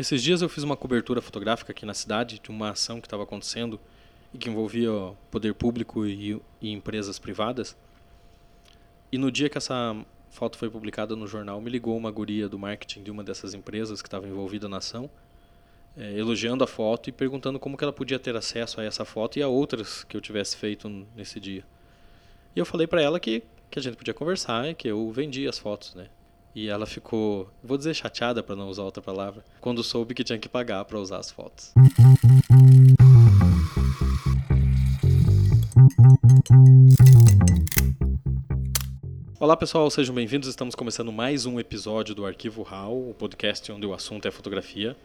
Esses dias eu fiz uma cobertura fotográfica aqui na cidade de uma ação que estava acontecendo e que envolvia poder público e, e, empresas privadas. E no dia que essa foto foi publicada no jornal, me ligou uma guria do marketing de uma dessas empresas que estava envolvida na ação, é, elogiando a foto e perguntando como que ela podia ter acesso a essa foto e a outras que eu tivesse feito nesse dia. E eu falei para ela que, que a gente podia conversar e que eu vendia as fotos, né? E ela ficou, vou dizer chateada para não usar outra palavra, quando soube que tinha que pagar para usar as fotos. Olá pessoal, sejam bem-vindos. Estamos começando mais um episódio do Arquivo RAW, o podcast onde o assunto é fotografia.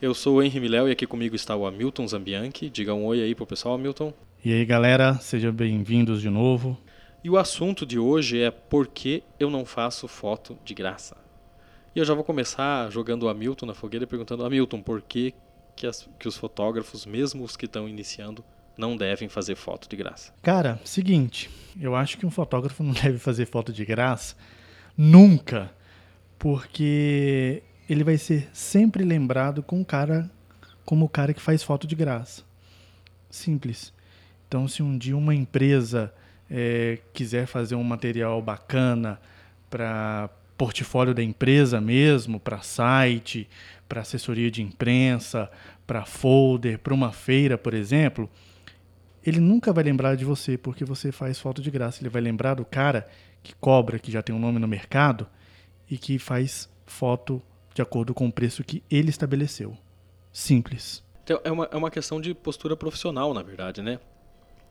Eu sou o Henry Miléo e aqui comigo está o Hamilton Zambianchi. Diga um oi aí pro pessoal, Hamilton. E aí galera, sejam bem-vindos de novo. E o assunto de hoje é por que eu não faço foto de graça. E eu já vou começar jogando o Hamilton na fogueira e perguntando, Hamilton, por que, que, as, que os fotógrafos, mesmo os que estão iniciando, não devem fazer foto de graça? Cara, seguinte, eu acho que um fotógrafo não deve fazer foto de graça nunca, porque ele vai ser sempre lembrado com cara como o cara que faz foto de graça. Simples. Então, se um dia uma empresa é, quiser fazer um material bacana para portfólio da empresa mesmo, para site, para assessoria de imprensa, para folder, para uma feira, por exemplo, ele nunca vai lembrar de você porque você faz foto de graça. Ele vai lembrar do cara que cobra, que já tem um nome no mercado e que faz foto de acordo com o preço que ele estabeleceu. Simples. Então, é uma, é uma questão de postura profissional, na verdade, né?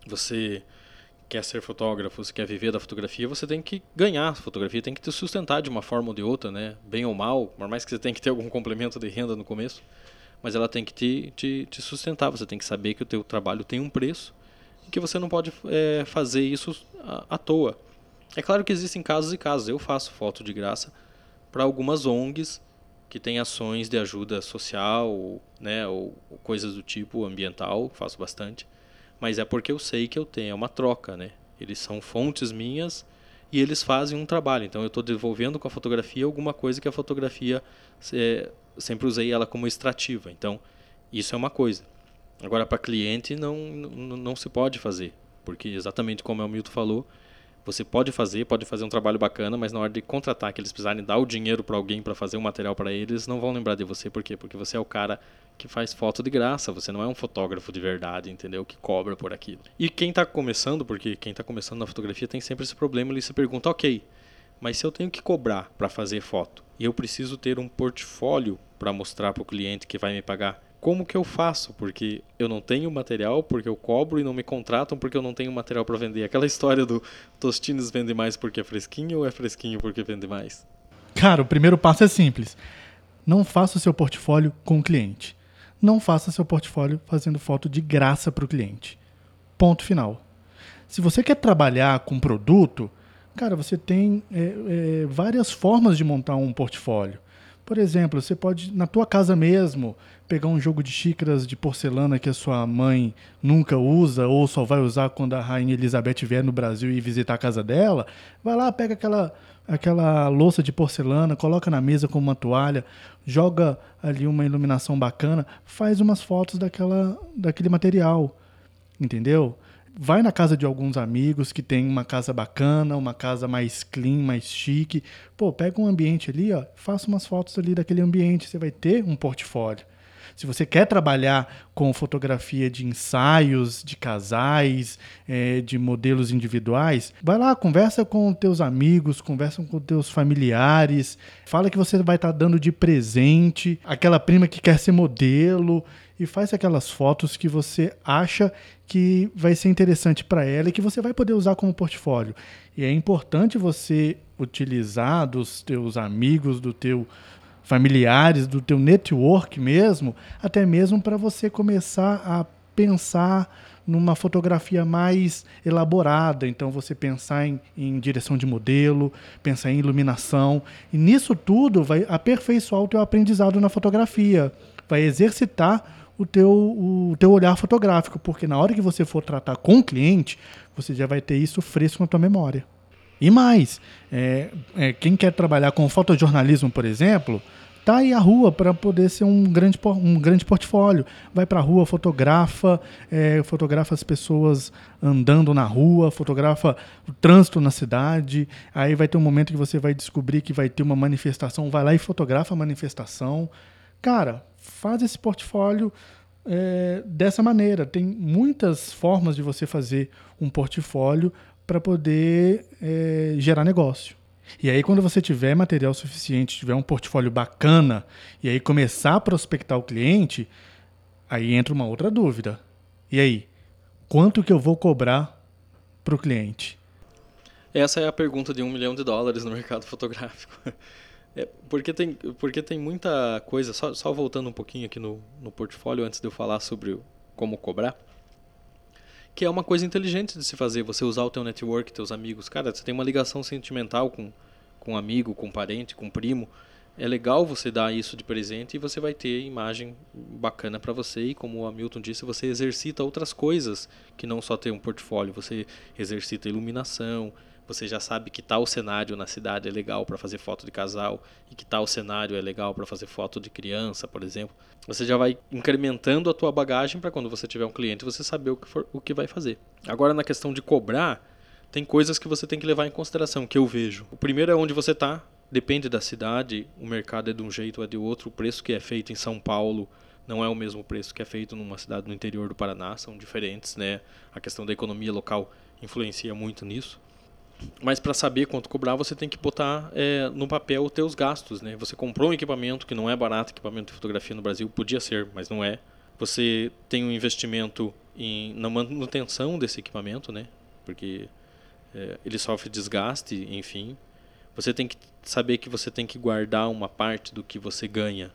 Você quer ser fotógrafo, se quer viver da fotografia, você tem que ganhar fotografia, tem que te sustentar de uma forma ou de outra, né? Bem ou mal, por mais que você tenha que ter algum complemento de renda no começo, mas ela tem que te, te, te sustentar, você tem que saber que o teu trabalho tem um preço e que você não pode é, fazer isso à, à toa. É claro que existem casos e casos, eu faço foto de graça para algumas ONGs que têm ações de ajuda social, né, ou, ou coisas do tipo ambiental, faço bastante mas é porque eu sei que eu tenho, é uma troca, né? Eles são fontes minhas e eles fazem um trabalho. Então eu estou devolvendo com a fotografia alguma coisa que a fotografia é, sempre usei ela como extrativa. Então isso é uma coisa. Agora para cliente não, não não se pode fazer, porque exatamente como o Milton falou, você pode fazer, pode fazer um trabalho bacana, mas na hora de contratar, que eles precisarem dar o dinheiro para alguém para fazer um material para eles, não vão lembrar de você. Por quê? Porque você é o cara que faz foto de graça, você não é um fotógrafo de verdade, entendeu? Que cobra por aquilo. E quem está começando, porque quem está começando na fotografia tem sempre esse problema, ele se pergunta, ok, mas se eu tenho que cobrar para fazer foto e eu preciso ter um portfólio para mostrar para o cliente que vai me pagar, como que eu faço? Porque eu não tenho material, porque eu cobro e não me contratam porque eu não tenho material para vender. Aquela história do Tostines vende mais porque é fresquinho ou é fresquinho porque vende mais? Cara, o primeiro passo é simples. Não faça o seu portfólio com o cliente. Não faça seu portfólio fazendo foto de graça para o cliente. Ponto final. Se você quer trabalhar com produto, cara, você tem é, é, várias formas de montar um portfólio. Por exemplo, você pode, na tua casa mesmo, pegar um jogo de xícaras de porcelana que a sua mãe nunca usa ou só vai usar quando a rainha Elizabeth vier no Brasil e visitar a casa dela. Vai lá, pega aquela aquela louça de porcelana, coloca na mesa com uma toalha, joga ali uma iluminação bacana, faz umas fotos daquela daquele material. Entendeu? Vai na casa de alguns amigos que tem uma casa bacana, uma casa mais clean, mais chique. Pô, pega um ambiente ali, ó, faça umas fotos ali daquele ambiente, você vai ter um portfólio. Se você quer trabalhar com fotografia de ensaios, de casais, é, de modelos individuais, vai lá, conversa com teus amigos, conversa com teus familiares, fala que você vai estar tá dando de presente aquela prima que quer ser modelo e faz aquelas fotos que você acha que vai ser interessante para ela e que você vai poder usar como portfólio. E é importante você utilizar dos teus amigos, do teu familiares, do teu network mesmo, até mesmo para você começar a pensar numa fotografia mais elaborada. Então, você pensar em, em, direção de modelo, pensar em iluminação. E nisso tudo vai aperfeiçoar o teu aprendizado na fotografia. Vai exercitar o teu, o teu olhar fotográfico, porque na hora que você for tratar com o cliente, você já vai ter isso fresco na tua memória. E mais, é, é, quem quer trabalhar com fotojornalismo, por exemplo, tá aí a rua para poder ser um grande, um grande portfólio. Vai para a rua, fotografa, é, fotografa as pessoas andando na rua, fotografa o trânsito na cidade. Aí vai ter um momento que você vai descobrir que vai ter uma manifestação, vai lá e fotografa a manifestação. Cara, faz esse portfólio é, dessa maneira. Tem muitas formas de você fazer um portfólio para poder é, gerar negócio. E aí, quando você tiver material suficiente, tiver um portfólio bacana, e aí começar a prospectar o cliente, aí entra uma outra dúvida. E aí, quanto que eu vou cobrar para o cliente? Essa é a pergunta de um milhão de dólares no mercado fotográfico. É, porque, tem, porque tem muita coisa, só, só voltando um pouquinho aqui no, no portfólio antes de eu falar sobre como cobrar, que é uma coisa inteligente de se fazer, você usar o teu network, teus amigos. Cara, você tem uma ligação sentimental com, com amigo, com parente, com primo. É legal você dar isso de presente e você vai ter imagem bacana para você. E como o Hamilton disse, você exercita outras coisas que não só ter um portfólio. Você exercita iluminação, você já sabe que tal cenário na cidade é legal para fazer foto de casal e que tal cenário é legal para fazer foto de criança, por exemplo. Você já vai incrementando a tua bagagem para quando você tiver um cliente você saber o que, for, o que vai fazer. Agora na questão de cobrar, tem coisas que você tem que levar em consideração, que eu vejo. O primeiro é onde você está, depende da cidade, o mercado é de um jeito ou é de outro, o preço que é feito em São Paulo não é o mesmo preço que é feito numa cidade no interior do Paraná, são diferentes, né? A questão da economia local influencia muito nisso. Mas para saber quanto cobrar, você tem que botar é, no papel os teus gastos, né? Você comprou um equipamento que não é barato, equipamento de fotografia no Brasil, podia ser, mas não é. Você tem um investimento em, na manutenção desse equipamento, né? Porque é, ele sofre desgaste, enfim. Você tem que saber que você tem que guardar uma parte do que você ganha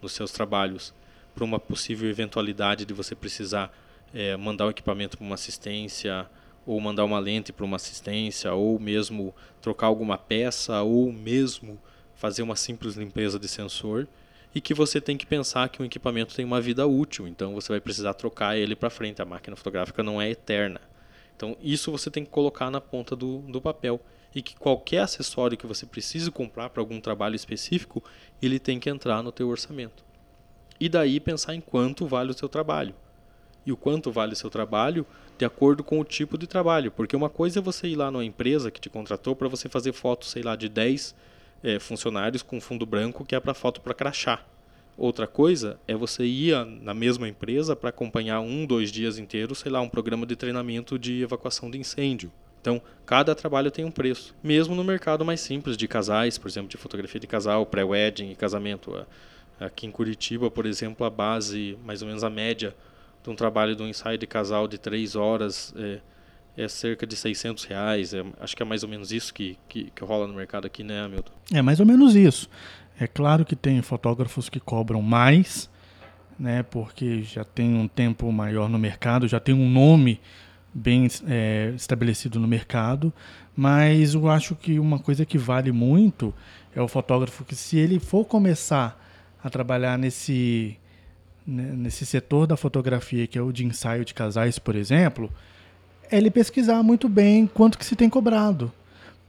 nos seus trabalhos para uma possível eventualidade de você precisar é, mandar o equipamento para uma assistência, ou mandar uma lente para uma assistência, ou mesmo trocar alguma peça, ou mesmo fazer uma simples limpeza de sensor, e que você tem que pensar que o equipamento tem uma vida útil, então você vai precisar trocar ele para frente. A máquina fotográfica não é eterna. Então isso você tem que colocar na ponta do, do papel e que qualquer acessório que você precise comprar para algum trabalho específico, ele tem que entrar no teu orçamento. E daí pensar em quanto vale o seu trabalho e o quanto vale o seu trabalho de acordo com o tipo de trabalho. Porque uma coisa é você ir lá numa empresa que te contratou para você fazer fotos, sei lá, de 10 é, funcionários com fundo branco que é para foto para crachá. Outra coisa é você ir na mesma empresa para acompanhar um, dois dias inteiros, sei lá, um programa de treinamento de evacuação de incêndio. Então, cada trabalho tem um preço. Mesmo no mercado mais simples de casais, por exemplo, de fotografia de casal, pré-wedding e casamento. Aqui em Curitiba, por exemplo, a base, mais ou menos a média de um trabalho um ensaio de casal de três horas é, é cerca de 600 reais. É, acho que é mais ou menos isso que, que, que rola no mercado aqui, né, Hamilton? É mais ou menos isso. É claro que tem fotógrafos que cobram mais, né, porque já tem um tempo maior no mercado, já tem um nome bem é, estabelecido no mercado, mas eu acho que uma coisa que vale muito é o fotógrafo que se ele for começar a trabalhar nesse né, nesse setor da fotografia, que é o de ensaio de casais, por exemplo, é ele pesquisar muito bem quanto que se tem cobrado,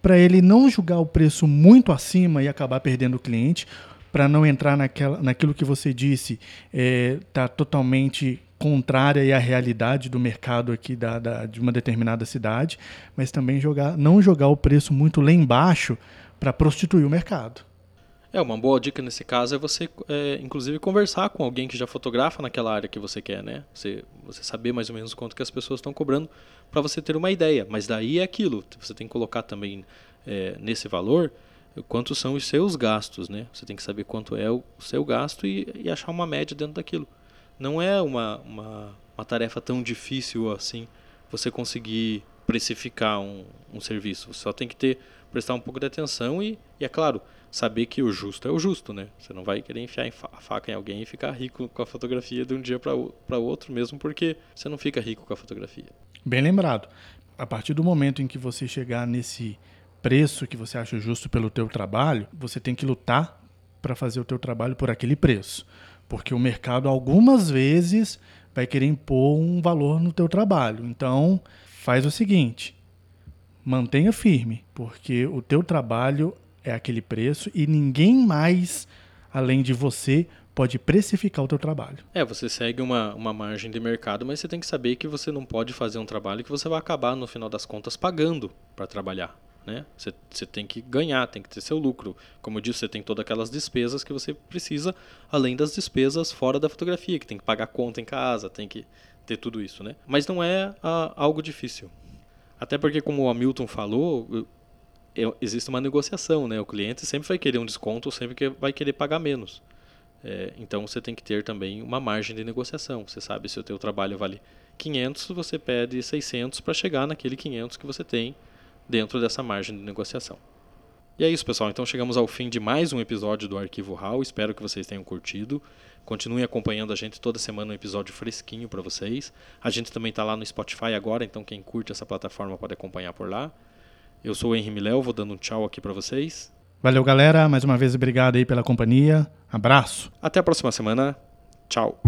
para ele não julgar o preço muito acima e acabar perdendo o cliente, para não entrar naquela, naquilo que você disse, está é, tá totalmente contrária à realidade do mercado aqui da, da, de uma determinada cidade, mas também jogar, não jogar o preço muito lá embaixo para prostituir o mercado. É, uma boa dica nesse caso é você, é, inclusive, conversar com alguém que já fotografa naquela área que você quer, né? Você, você saber mais ou menos quanto que as pessoas estão cobrando para você ter uma ideia. Mas daí é aquilo, você tem que colocar também é, nesse valor quantos são os seus gastos, né? Você tem que saber quanto é o seu gasto e, e achar uma média dentro daquilo. Não é uma, uma, uma tarefa tão difícil assim você conseguir precificar um, um serviço. Você só tem que ter prestar um pouco de atenção e, e é claro, saber que o justo é o justo, né? Você não vai querer enfiar a faca em alguém e ficar rico com a fotografia de um dia para outro, mesmo porque você não fica rico com a fotografia. Bem lembrado. A partir do momento em que você chegar nesse preço que você acha justo pelo teu trabalho, você tem que lutar para fazer o teu trabalho por aquele preço. Porque o mercado algumas vezes vai querer impor um valor no teu trabalho. Então, faz o seguinte, mantenha firme, porque o teu trabalho é aquele preço e ninguém mais além de você, pode precificar o teu trabalho. É, você segue uma, uma margem de mercado, mas você tem que saber que você não pode fazer um trabalho que você vai acabar, no final das contas, pagando para trabalhar. Né? Você, você tem que ganhar, tem que ter seu lucro. Como eu disse, você tem todas aquelas despesas que você precisa, além das despesas fora da fotografia, que tem que pagar conta em casa, tem que ter tudo isso. Né? Mas não é a, algo difícil. Até porque, como o Hamilton falou, existe uma negociação. Né? O cliente sempre vai querer um desconto, sempre vai querer pagar menos. É, então você tem que ter também uma margem de negociação. Você sabe se o teu trabalho vale 500, você pede 600 para chegar naquele 500 que você tem dentro dessa margem de negociação. E é isso, pessoal. Então chegamos ao fim de mais um episódio do Arquivo RAW. Espero que vocês tenham curtido. Continuem acompanhando a gente toda semana um episódio fresquinho para vocês. A gente também está lá no Spotify agora, então quem curte essa plataforma pode acompanhar por lá. Eu sou o Henry Miléo, vou dando um tchau aqui para vocês. Valeu, galera. Mais uma vez, obrigado aí pela companhia. Abraço. Até a próxima semana. Tchau.